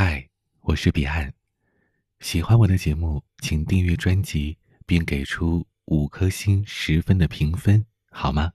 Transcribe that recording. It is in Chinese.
嗨我是彼岸。喜欢我的节目请订阅专辑并给出五颗星十分的评分好吗？